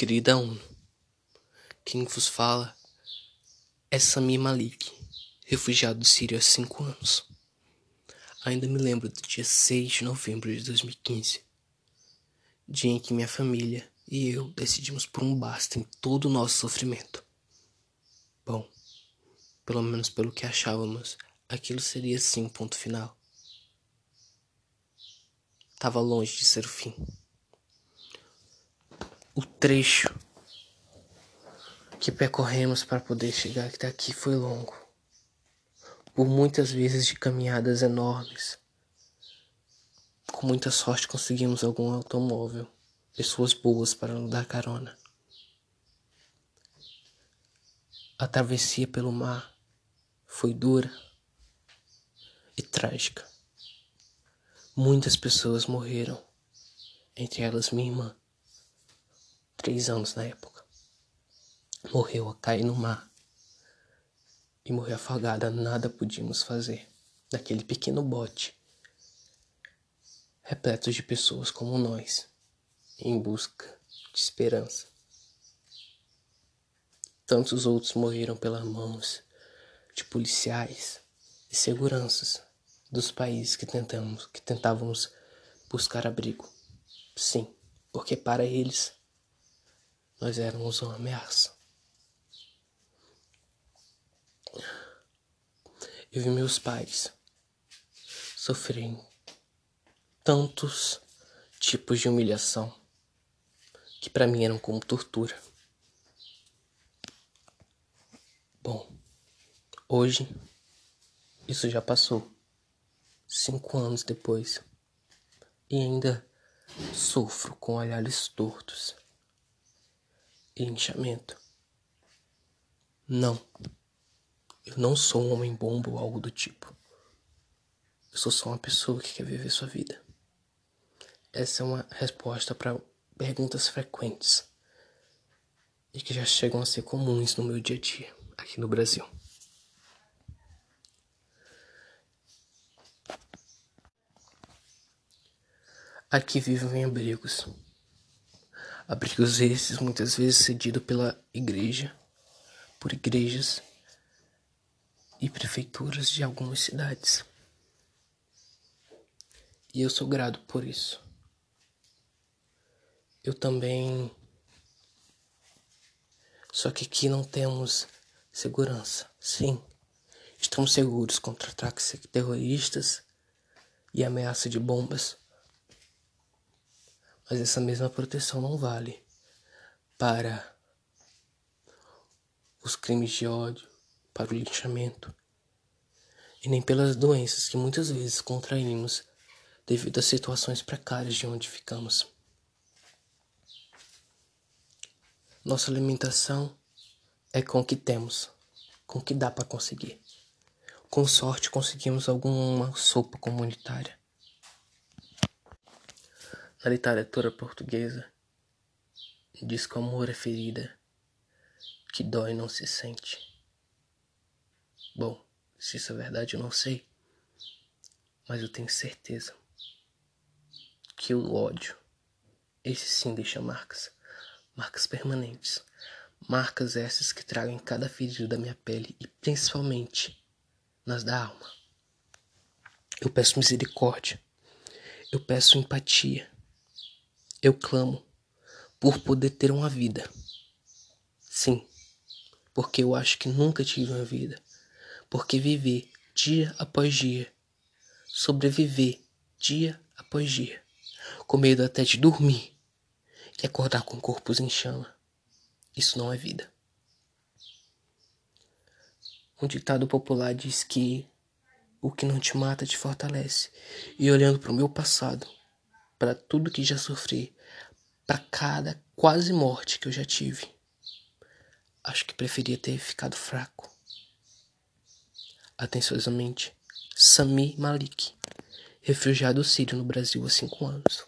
querida ONU. Quem vos fala é Sami Malik, refugiado do Síria há cinco anos. Ainda me lembro do dia 6 de novembro de 2015, dia em que minha família e eu decidimos por um basta em todo o nosso sofrimento. Bom, pelo menos pelo que achávamos, aquilo seria sim o ponto final. Tava longe de ser o fim o trecho que percorremos para poder chegar até aqui foi longo. Por muitas vezes de caminhadas enormes. Com muita sorte conseguimos algum automóvel, pessoas boas para nos dar carona. A travessia pelo mar foi dura e trágica. Muitas pessoas morreram, entre elas minha irmã três anos na época. Morreu a cair no mar e morreu afogada. Nada podíamos fazer naquele pequeno bote, repleto de pessoas como nós, em busca de esperança. Tantos outros morreram pelas mãos de policiais e seguranças dos países que tentamos, que tentávamos buscar abrigo. Sim, porque para eles nós éramos uma ameaça. Eu vi meus pais sofrerem tantos tipos de humilhação que para mim eram como tortura. Bom, hoje isso já passou, cinco anos depois, e ainda sofro com olhares tortos linchamento. Não. Eu não sou um homem bomba ou algo do tipo. Eu sou só uma pessoa que quer viver sua vida. Essa é uma resposta para perguntas frequentes e que já chegam a ser comuns no meu dia a dia aqui no Brasil. Aqui vivem abrigos Abrigos esses muitas vezes cedidos pela igreja, por igrejas e prefeituras de algumas cidades. E eu sou grato por isso. Eu também. Só que aqui não temos segurança. Sim, estamos seguros contra ataques terroristas e ameaça de bombas. Mas essa mesma proteção não vale para os crimes de ódio, para o linchamento e nem pelas doenças que muitas vezes contraímos devido a situações precárias de onde ficamos. Nossa alimentação é com o que temos, com o que dá para conseguir. Com sorte conseguimos alguma sopa comunitária. Na literatura portuguesa, diz que o amor é ferida, que dói e não se sente. Bom, se isso é verdade eu não sei, mas eu tenho certeza que o ódio, esse sim deixa marcas, marcas permanentes, marcas essas que tragam em cada ferida da minha pele e principalmente nas da alma. Eu peço misericórdia, eu peço empatia eu clamo por poder ter uma vida. Sim, porque eu acho que nunca tive uma vida. Porque viver dia após dia, sobreviver dia após dia, com medo até de dormir e acordar com corpos em chama, isso não é vida. Um ditado popular diz que o que não te mata te fortalece. E olhando para o meu passado, para tudo que já sofri, para cada quase morte que eu já tive. Acho que preferia ter ficado fraco. Atenciosamente, Sami Malik, refugiado sírio no Brasil há cinco anos.